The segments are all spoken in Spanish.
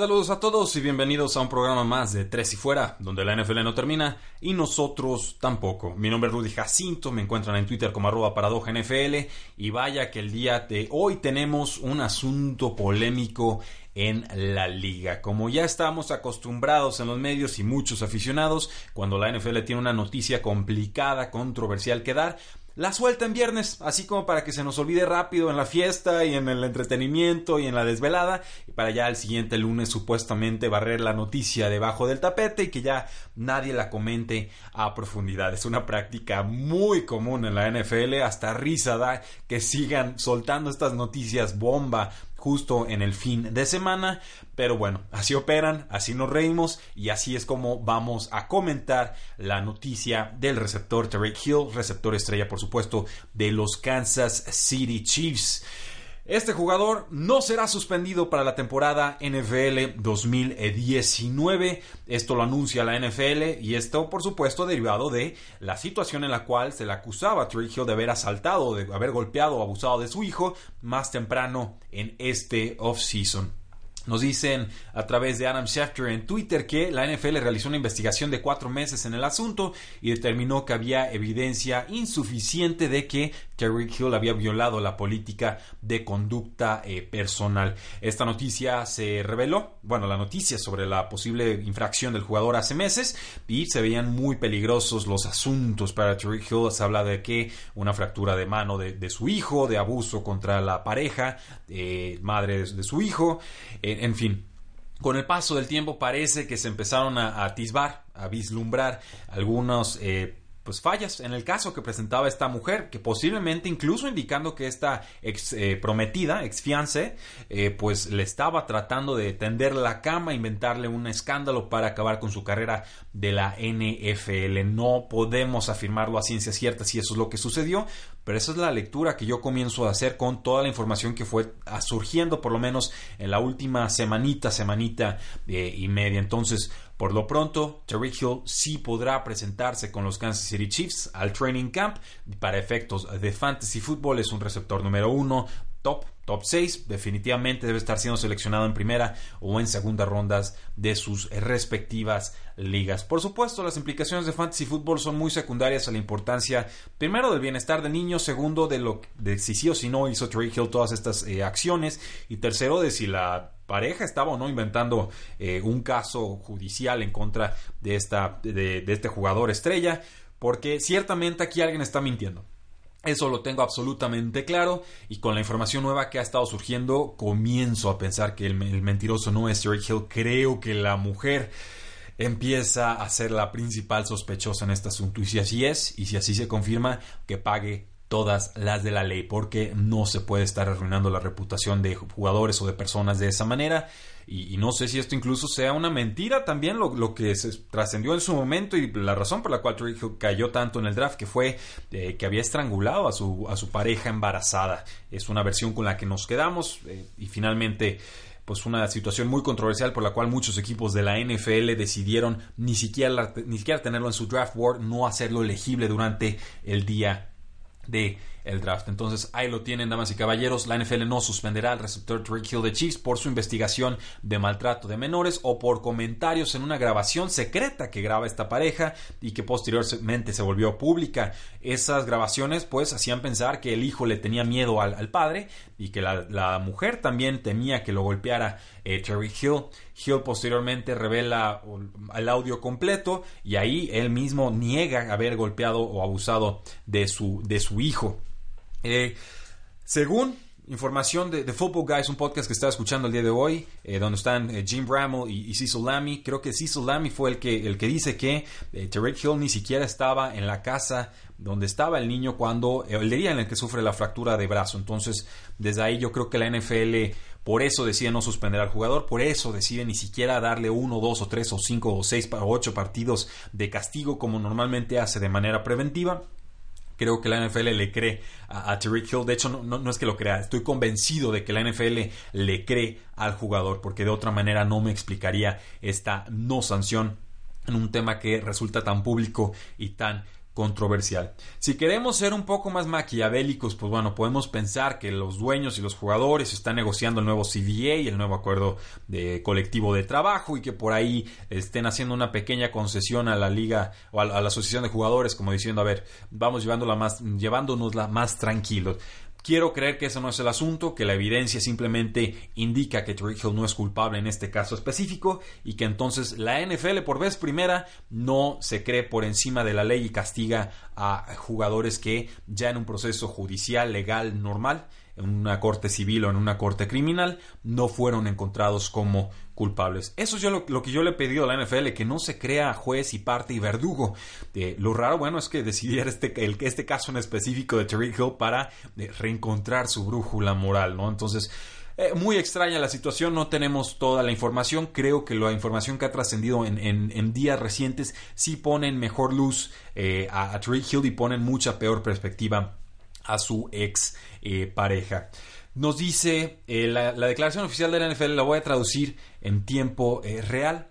Saludos a todos y bienvenidos a un programa más de Tres y Fuera, donde la NFL no termina y nosotros tampoco. Mi nombre es Rudy Jacinto, me encuentran en Twitter como arroba paradoja NFL y vaya que el día de hoy tenemos un asunto polémico en la liga. Como ya estamos acostumbrados en los medios y muchos aficionados, cuando la NFL tiene una noticia complicada, controversial que dar, la suelta en viernes, así como para que se nos olvide rápido en la fiesta y en el entretenimiento y en la desvelada, y para ya el siguiente lunes supuestamente barrer la noticia debajo del tapete y que ya nadie la comente a profundidad. Es una práctica muy común en la NFL, hasta risa da que sigan soltando estas noticias bomba justo en el fin de semana. Pero bueno, así operan, así nos reímos y así es como vamos a comentar la noticia del receptor Tarek Hill, receptor estrella por supuesto de los Kansas City Chiefs. Este jugador no será suspendido para la temporada NFL 2019. Esto lo anuncia la NFL y esto, por supuesto, derivado de la situación en la cual se le acusaba a Trey Hill de haber asaltado, de haber golpeado o abusado de su hijo más temprano en este offseason. Nos dicen a través de Adam Schefter en Twitter que la NFL realizó una investigación de cuatro meses en el asunto y determinó que había evidencia insuficiente de que Terry Hill había violado la política de conducta eh, personal. Esta noticia se reveló, bueno, la noticia sobre la posible infracción del jugador hace meses y se veían muy peligrosos los asuntos para Terry Hill. Se habla de que una fractura de mano de, su hijo, de abuso contra la pareja, eh, madre de, su hijo, en fin. Con el paso del tiempo parece que se empezaron a, atisbar, a vislumbrar algunos eh, pues fallas en el caso que presentaba esta mujer, que posiblemente incluso indicando que esta ex eh, prometida, ex fiance, eh, pues le estaba tratando de tender la cama, inventarle un escándalo para acabar con su carrera de la NFL. No podemos afirmarlo a ciencia cierta si eso es lo que sucedió, pero esa es la lectura que yo comienzo a hacer con toda la información que fue surgiendo por lo menos en la última semanita, semanita eh, y media. Entonces, por lo pronto, Terry Hill sí podrá presentarse con los Kansas City Chiefs al training camp. Para efectos de fantasy football es un receptor número uno, top, top 6. Definitivamente debe estar siendo seleccionado en primera o en segunda rondas de sus respectivas ligas. Por supuesto, las implicaciones de fantasy football son muy secundarias a la importancia, primero, del bienestar del niño, segundo, de lo de si sí o si no hizo Trey Hill todas estas eh, acciones, y tercero, de si la pareja estaba o no inventando eh, un caso judicial en contra de, esta, de, este jugador estrella, porque ciertamente aquí alguien está mintiendo. Eso lo tengo absolutamente claro y con la información nueva que ha estado surgiendo comienzo a pensar que el, mentiroso no es Terry Hill. Creo que la mujer empieza a ser la principal sospechosa en este asunto y si así es y si así se confirma que pague todas las de la ley, porque no se puede estar arruinando la reputación de jugadores o de personas de esa manera. Y, no sé si esto incluso sea una mentira también, lo, que se trascendió en su momento y la razón por la cual Trick cayó tanto en el draft, que fue eh, que había estrangulado a su, a su pareja embarazada. Es una versión con la que nos quedamos eh, y finalmente pues una situación muy controversial por la cual muchos equipos de la NFL decidieron ni siquiera, ni siquiera tenerlo en su draft board, no hacerlo elegible durante el día de el draft. Entonces ahí lo tienen, damas y caballeros. La NFL no suspenderá al receptor Drake Hill de Chiefs por su investigación de maltrato de menores o por comentarios en una grabación secreta que graba esta pareja y que posteriormente se volvió pública. Esas grabaciones pues hacían pensar que el hijo le tenía miedo al, padre y que la, mujer también temía que lo golpeara eh, Terry Hill. Hill posteriormente revela el audio completo y ahí él mismo niega haber golpeado o abusado de su, de su hijo. Eh, según Información de, Football Guys, un podcast que estaba escuchando el día de hoy, eh, donde están eh, Jim Bramall y, Cecil Lammy. Creo que Cecil Lammy fue el que, el que dice que eh, Hill ni siquiera estaba en la casa donde estaba el niño cuando, el día en el que sufre la fractura de brazo. Entonces, desde ahí yo creo que la NFL por eso decide no suspender al jugador, por eso decide ni siquiera darle uno, dos o tres o cinco o seis o ocho partidos de castigo como normalmente hace de manera preventiva creo que la NFL le cree a, a Hill. De hecho, no, es que lo crea, estoy convencido de que la NFL le cree al jugador, porque de otra manera no me explicaría esta no sanción en un tema que resulta tan público y tan controversial. Si queremos ser un poco más maquiavélicos, pues bueno, podemos pensar que los dueños y los jugadores están negociando el nuevo CBA y el nuevo acuerdo de colectivo de trabajo y que por ahí estén haciendo una pequeña concesión a la liga o a la, asociación de jugadores como diciendo, a ver, vamos llevándola más, llevándonosla más tranquilos. Quiero creer que ese no es el asunto, que la evidencia simplemente indica que Tariq Hill no es culpable en este caso específico y que entonces la NFL por vez primera no se cree por encima de la ley y castiga a jugadores que ya en un proceso judicial, legal, normal, en una corte civil o en una corte criminal, no fueron encontrados como culpables. Eso es lo, que yo le he pedido a la NFL, que no se crea juez y parte y verdugo. Eh, lo raro, bueno, es que decidiera este, el, este caso en específico de Terry Hill para eh, reencontrar su brújula moral, ¿no? Entonces, eh, muy extraña la situación, no tenemos toda la información. Creo que la información que ha trascendido en, días recientes sí ponen mejor luz a, a Hill y ponen mucha peor perspectiva a su ex pareja. Nos dice eh, la, declaración oficial de la NFL, la voy a traducir en tiempo eh, real.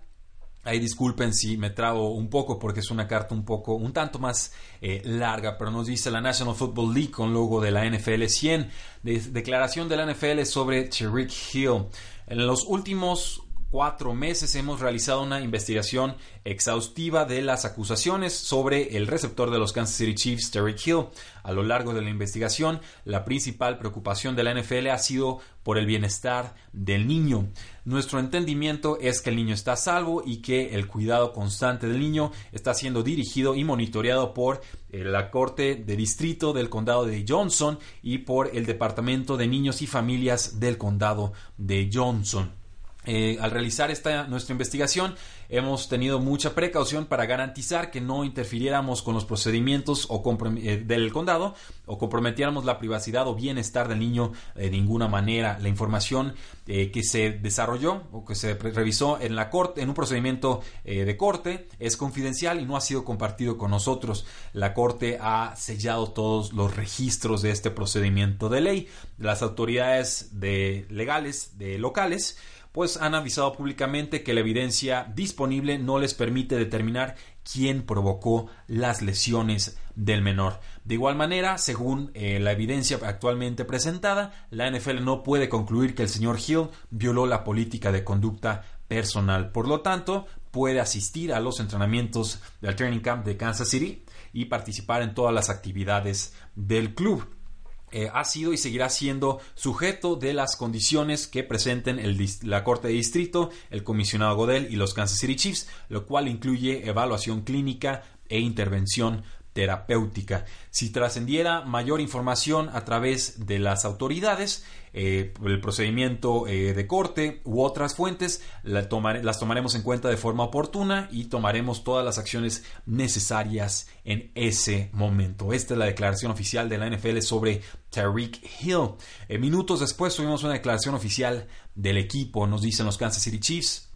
Ahí disculpen si me trago un poco porque es una carta un poco, un tanto más eh, larga, pero nos dice la National Football League con logo de la NFL 100. declaración de la NFL sobre Tyreek Hill. En los últimos cuatro meses hemos realizado una investigación exhaustiva de las acusaciones sobre el receptor de los Kansas City Chiefs, Terry Hill. A lo largo de la investigación, la principal preocupación de la NFL ha sido por el bienestar del niño. Nuestro entendimiento es que el niño está salvo y que el cuidado constante del niño está siendo dirigido y monitoreado por eh, la Corte de Distrito del Condado de Johnson y por el Departamento de Niños y Familias del Condado de Johnson. Eh, al realizar esta nuestra investigación hemos tenido mucha precaución para garantizar que no interfiriéramos con los procedimientos o eh, del condado o comprometiéramos la privacidad o bienestar del niño de ninguna manera. La información eh, que se desarrolló o que se revisó en la corte, en un procedimiento de corte, es confidencial y no ha sido compartido con nosotros. La corte ha sellado todos los registros de este procedimiento de ley. Las autoridades de legales de locales pues han avisado públicamente que la evidencia disponible no les permite determinar quién provocó las lesiones del menor. De igual manera, según eh, la evidencia actualmente presentada, la NFL no puede concluir que el señor Hill violó la política de conducta personal. Por lo tanto, puede asistir a los entrenamientos del training camp de Kansas City y participar en todas las actividades del club. Eh, ha sido y seguirá siendo sujeto de las condiciones que presenten la Corte de Distrito, el comisionado Godel y los Kansas City Chiefs, lo cual incluye evaluación clínica e intervención terapéutica. Si trascendiera mayor información a través de las autoridades, eh, el procedimiento eh, de corte u otras fuentes, las tomaremos en cuenta de forma oportuna y tomaremos todas las acciones necesarias en ese momento. Esta es la declaración oficial de la NFL sobre Tariq Hill. Eh, minutos después tuvimos una declaración oficial del equipo, nos dicen los Kansas City Chiefs.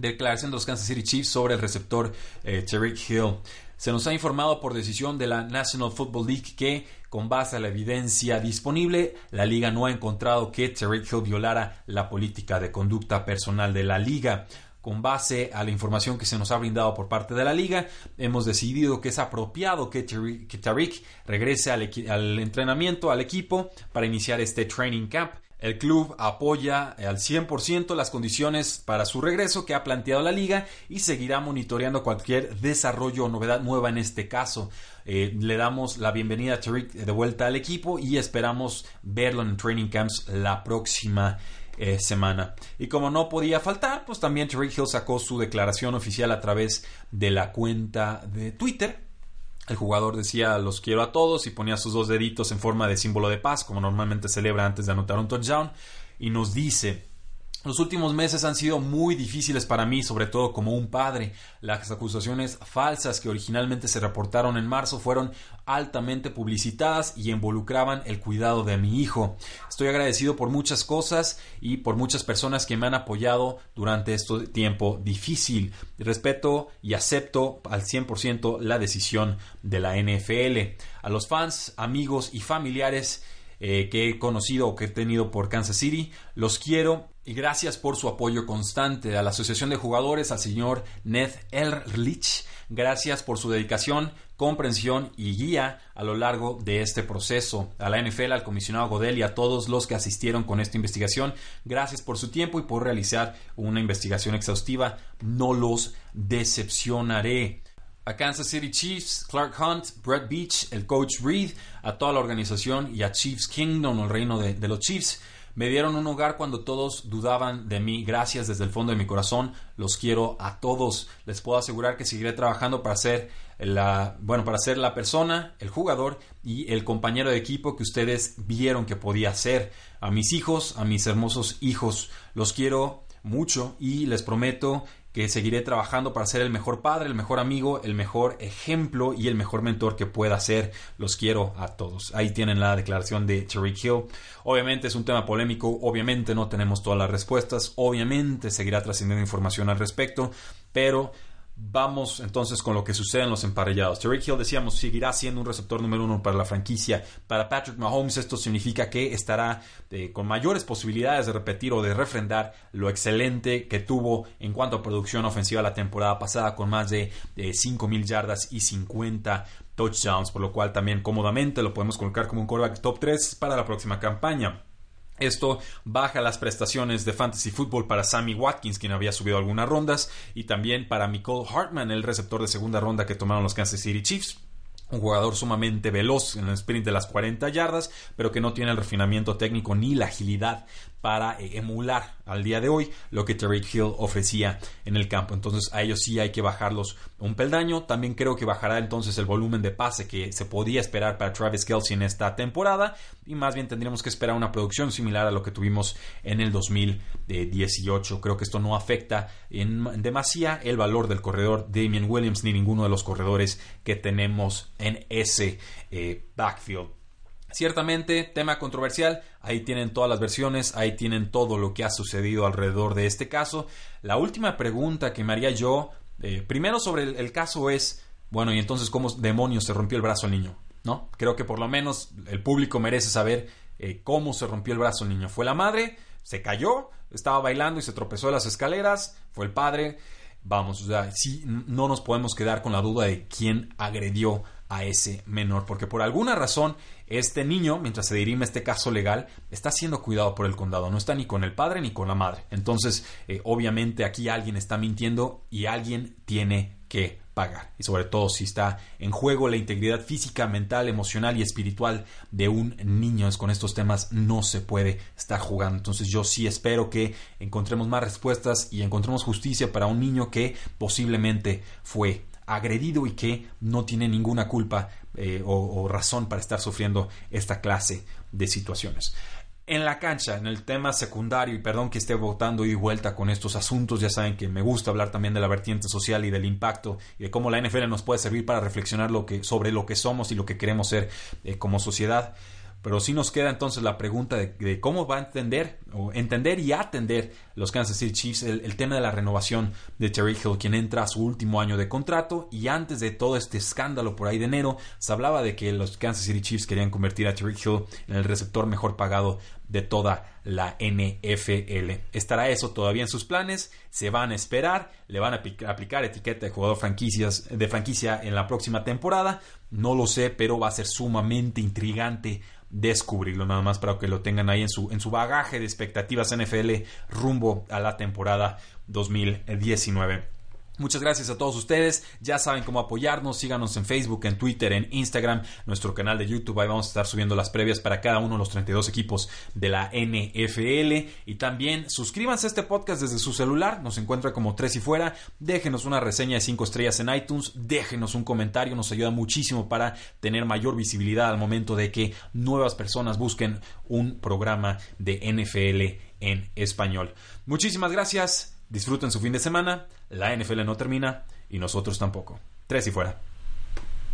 Declaración de los Kansas City Chiefs sobre el receptor Tariq Hill. Se nos ha informado por decisión de la National Football League que, con base a la evidencia disponible, la liga no ha encontrado que Terry Hill violara la política de conducta personal de la liga. Con base a la información que se nos ha brindado por parte de la liga, hemos decidido que es apropiado que, Tariq regrese al entrenamiento, al equipo, para iniciar este training camp el club apoya al 100% las condiciones para su regreso que ha planteado la liga y seguirá monitoreando cualquier desarrollo o novedad nueva en este caso. Eh, le damos la bienvenida a Tariq de vuelta al equipo y esperamos verlo en training camps la próxima eh, semana. Y como no podía faltar, pues también Tariq Hill sacó su declaración oficial a través de la cuenta de Twitter El jugador decía los quiero a todos y ponía sus dos deditos en forma de símbolo de paz, como normalmente celebra antes de anotar un touchdown. Y nos dice, los últimos meses han sido muy difíciles para mí, sobre todo como un padre. Las acusaciones falsas que originalmente se reportaron en marzo fueron altamente publicitadas y involucraban el cuidado de mi hijo. Estoy agradecido por muchas cosas y por muchas personas que me han apoyado durante este tiempo difícil. Respeto y acepto al 100% la decisión de la NFL. A los fans, amigos y familiares eh, que he conocido o que he tenido por Kansas City, los quiero y gracias por su apoyo constante a la Asociación de Jugadores, al señor Ned Erlich. Gracias por su dedicación, comprensión y guía a lo largo de este proceso. A la NFL, al comisionado Godel y a todos los que asistieron con esta investigación, gracias por su tiempo y por realizar una investigación exhaustiva. No los decepcionaré a Kansas City Chiefs, Clark Hunt, Brett Beach, el coach Reed, a toda la organización y a Chiefs Kingdom, el reino de, de los Chiefs. Me dieron un hogar cuando todos dudaban de mí. Gracias desde el fondo de mi corazón. Los quiero a todos. Les puedo asegurar que seguiré trabajando para ser la, bueno, para ser la persona, el jugador y el compañero de equipo que ustedes vieron que podía ser. A mis hijos, a mis hermosos hijos, los quiero mucho y les prometo que seguiré trabajando para ser el mejor padre, el mejor amigo, el mejor ejemplo y el mejor mentor que pueda ser. Los quiero a todos. Ahí tienen la declaración de Tariq Hill. Obviamente es un tema polémico, obviamente no tenemos todas las respuestas, obviamente seguirá trascendiendo información al respecto, pero Vamos entonces con lo que sucede en los emparellados. Terry Hill, decíamos, seguirá siendo un receptor número uno para la franquicia. Para Patrick Mahomes esto significa que estará eh, con mayores posibilidades de repetir o de refrendar lo excelente que tuvo en cuanto a producción ofensiva la temporada pasada con más de, de 5.000 yardas y 50 touchdowns, por lo cual también cómodamente lo podemos colocar como un quarterback top 3 para la próxima campaña. Esto baja las prestaciones de fantasy football para Sammy Watkins, quien había subido algunas rondas, y también para Nicole Hartman, el receptor de segunda ronda que tomaron los Kansas City Chiefs. Un jugador sumamente veloz en el sprint de las 40 yardas, pero que no tiene el refinamiento técnico ni la agilidad para eh, emular al día de hoy lo que Tariq Hill ofrecía en el campo. Entonces a ellos sí hay que bajarlos un peldaño. También creo que bajará entonces el volumen de pase que se podía esperar para Travis Kelsey en esta temporada y más bien tendríamos que esperar una producción similar a lo que tuvimos en el 2018. Creo que esto no afecta en demasía el valor del corredor Damian Williams ni ninguno de los corredores que tenemos en ese eh, backfield. Ciertamente, tema controversial, ahí tienen todas las versiones, ahí tienen todo lo que ha sucedido alrededor de este caso. La última pregunta que me haría yo, eh, primero sobre el, caso es, bueno, y entonces, ¿cómo demonios se rompió el brazo al niño? ¿No? Creo que por lo menos el público merece saber eh, cómo se rompió el brazo al niño. ¿Fue la madre? ¿Se cayó? ¿Estaba bailando y se tropezó en las escaleras? ¿Fue el padre? Vamos, o sea, sí, no nos podemos quedar con la duda de quién agredió a ese menor, porque por alguna razón este niño, mientras se dirime este caso legal, está siendo cuidado por el condado, no está ni con el padre ni con la madre. Entonces, eh, obviamente aquí alguien está mintiendo y alguien tiene que pagar. Y sobre todo si está en juego la integridad física, mental, emocional y espiritual de un niño. Es con estos temas no se puede estar jugando. Entonces yo sí espero que encontremos más respuestas y encontremos justicia para un niño que posiblemente fue agredido y que no tiene ninguna culpa eh, o, razón para estar sufriendo esta clase de situaciones. En la cancha, en el tema secundario, y perdón que esté votando y vuelta con estos asuntos, ya saben que me gusta hablar también de la vertiente social y del impacto y de cómo la NFL nos puede servir para reflexionar lo que, sobre lo que somos y lo que queremos ser eh, como sociedad. Pero sí nos queda entonces la pregunta de, cómo va a entender o entender y atender los Kansas City Chiefs el, tema de la renovación de Terry Hill, quien entra a su último año de contrato. Y antes de todo este escándalo por ahí de enero, se hablaba de que los Kansas City Chiefs querían convertir a Terry Hill en el receptor mejor pagado de toda la NFL. ¿Estará eso todavía en sus planes? ¿Se van a esperar? ¿Le van a aplicar etiqueta de jugador franquicias, de franquicia en la próxima temporada? No lo sé, pero va a ser sumamente intrigante descubrirlo, nada más para que lo tengan ahí en su, en su bagaje de expectativas NFL rumbo a la temporada 2019. Muchas gracias a todos ustedes. Ya saben cómo apoyarnos. Síganos en Facebook, en Twitter, en Instagram, nuestro canal de YouTube. Ahí vamos a estar subiendo las previas para cada uno de los 32 equipos de la NFL. Y también suscríbanse a este podcast desde su celular. Nos encuentra como tres y fuera. Déjenos una reseña de 5 estrellas en iTunes. Déjenos un comentario. Nos ayuda muchísimo para tener mayor visibilidad al momento de que nuevas personas busquen un programa de NFL en español. Muchísimas gracias. Disfruten su fin de semana. La NFL no termina y nosotros tampoco. Tres y fuera.